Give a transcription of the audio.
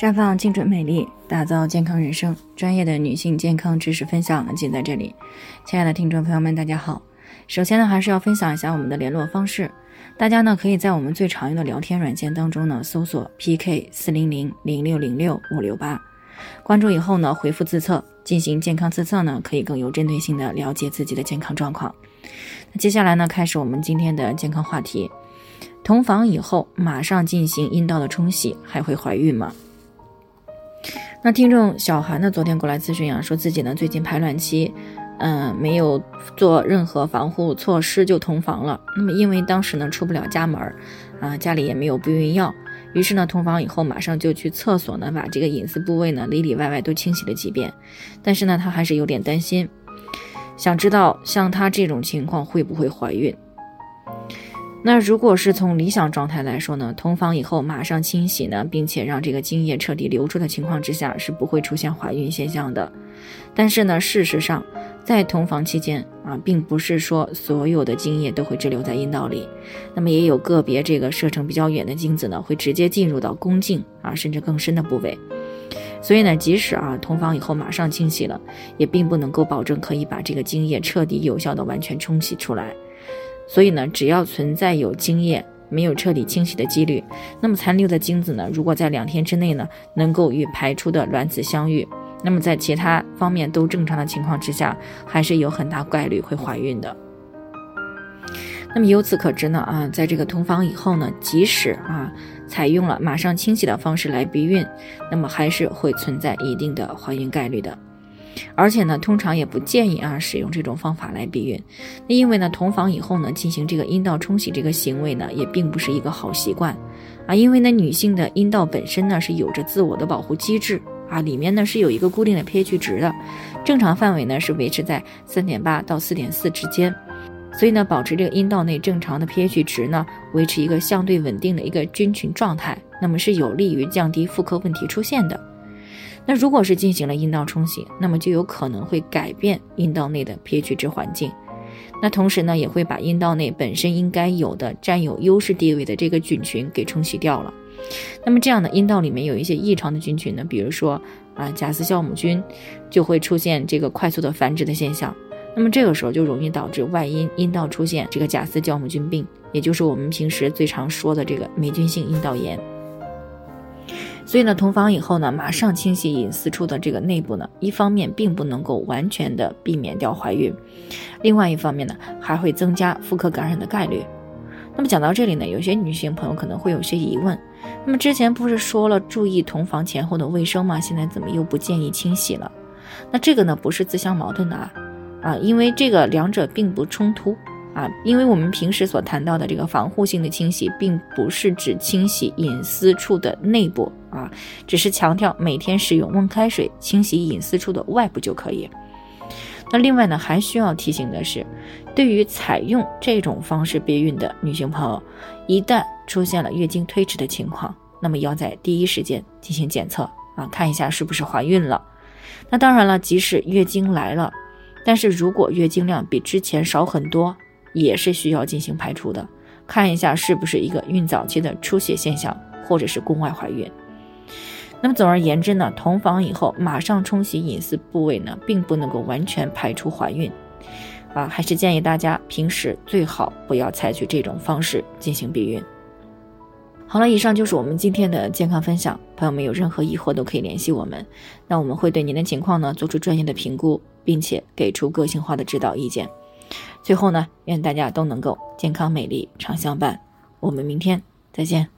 绽放精准美丽，打造健康人生。专业的女性健康知识分享尽在这里。亲爱的听众朋友们，大家好。首先呢，还是要分享一下我们的联络方式。大家呢，可以在我们最常用的聊天软件当中呢，搜索 PK 四零零零六零六五六八，关注以后呢，回复自测进行健康自测呢，可以更有针对性的了解自己的健康状况。那接下来呢，开始我们今天的健康话题。同房以后马上进行阴道的冲洗，还会怀孕吗？那听众小韩呢，昨天过来咨询啊，说自己呢最近排卵期，嗯，没有做任何防护措施就同房了。那么因为当时呢出不了家门儿，啊，家里也没有避孕药，于是呢同房以后马上就去厕所呢把这个隐私部位呢里里外外都清洗了几遍。但是呢他还是有点担心，想知道像他这种情况会不会怀孕？那如果是从理想状态来说呢，同房以后马上清洗呢，并且让这个精液彻底流出的情况之下，是不会出现怀孕现象的。但是呢，事实上，在同房期间啊，并不是说所有的精液都会滞留在阴道里，那么也有个别这个射程比较远的精子呢，会直接进入到宫颈啊，甚至更深的部位。所以呢，即使啊同房以后马上清洗了，也并不能够保证可以把这个精液彻底有效的完全冲洗出来。所以呢，只要存在有精液没有彻底清洗的几率，那么残留的精子呢，如果在两天之内呢，能够与排出的卵子相遇，那么在其他方面都正常的情况之下，还是有很大概率会怀孕的。那么由此可知呢，啊，在这个同房以后呢，即使啊采用了马上清洗的方式来避孕，那么还是会存在一定的怀孕概率的。而且呢，通常也不建议啊使用这种方法来避孕。那因为呢，同房以后呢，进行这个阴道冲洗这个行为呢，也并不是一个好习惯啊。因为呢，女性的阴道本身呢是有着自我的保护机制啊，里面呢是有一个固定的 pH 值的，正常范围呢是维持在三点八到四点四之间。所以呢，保持这个阴道内正常的 pH 值呢，维持一个相对稳定的一个菌群状态，那么是有利于降低妇科问题出现的。那如果是进行了阴道冲洗，那么就有可能会改变阴道内的 pH 值环境，那同时呢，也会把阴道内本身应该有的占有优势地位的这个菌群给冲洗掉了。那么这样的阴道里面有一些异常的菌群呢，比如说啊假丝酵母菌，就会出现这个快速的繁殖的现象。那么这个时候就容易导致外阴阴道出现这个假丝酵母菌病，也就是我们平时最常说的这个霉菌性阴道炎。所以呢，同房以后呢，马上清洗隐私处的这个内部呢，一方面并不能够完全的避免掉怀孕，另外一方面呢，还会增加妇科感染的概率。那么讲到这里呢，有些女性朋友可能会有些疑问，那么之前不是说了注意同房前后的卫生吗？现在怎么又不建议清洗了？那这个呢，不是自相矛盾的啊，啊，因为这个两者并不冲突。啊，因为我们平时所谈到的这个防护性的清洗，并不是指清洗隐私处的内部啊，只是强调每天使用温开水清洗隐私处的外部就可以。那另外呢，还需要提醒的是，对于采用这种方式避孕的女性朋友，一旦出现了月经推迟的情况，那么要在第一时间进行检测啊，看一下是不是怀孕了。那当然了，即使月经来了，但是如果月经量比之前少很多，也是需要进行排除的，看一下是不是一个孕早期的出血现象，或者是宫外怀孕。那么总而言之呢，同房以后马上冲洗隐私部位呢，并不能够完全排除怀孕，啊，还是建议大家平时最好不要采取这种方式进行避孕。好了，以上就是我们今天的健康分享，朋友们有任何疑惑都可以联系我们，那我们会对您的情况呢做出专业的评估，并且给出个性化的指导意见。最后呢，愿大家都能够健康美丽常相伴。我们明天再见。